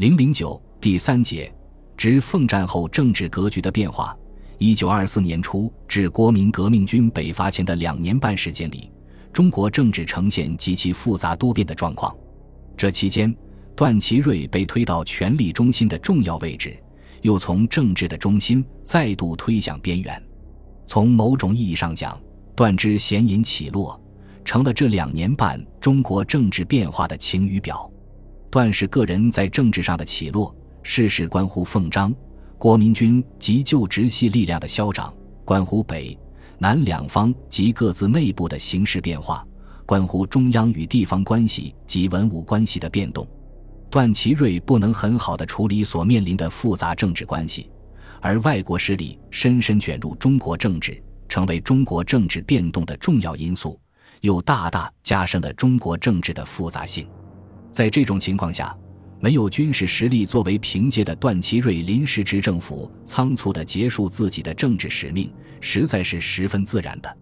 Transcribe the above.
零零九第三节，指奉战后政治格局的变化。一九二四年初至国民革命军北伐前的两年半时间里，中国政治呈现极其复杂多变的状况。这期间，段祺瑞被推到权力中心的重要位置，又从政治的中心再度推向边缘。从某种意义上讲，段之显隐起落，成了这两年半中国政治变化的晴雨表。段氏个人在政治上的起落，事事关乎奉章、国民军及旧直系力量的消长，关乎北南两方及各自内部的形势变化，关乎中央与地方关系及文武关系的变动。段祺瑞不能很好地处理所面临的复杂政治关系，而外国势力深深卷入中国政治，成为中国政治变动的重要因素，又大大加深了中国政治的复杂性。在这种情况下，没有军事实力作为凭借的段祺瑞临时执政府仓促地结束自己的政治使命，实在是十分自然的。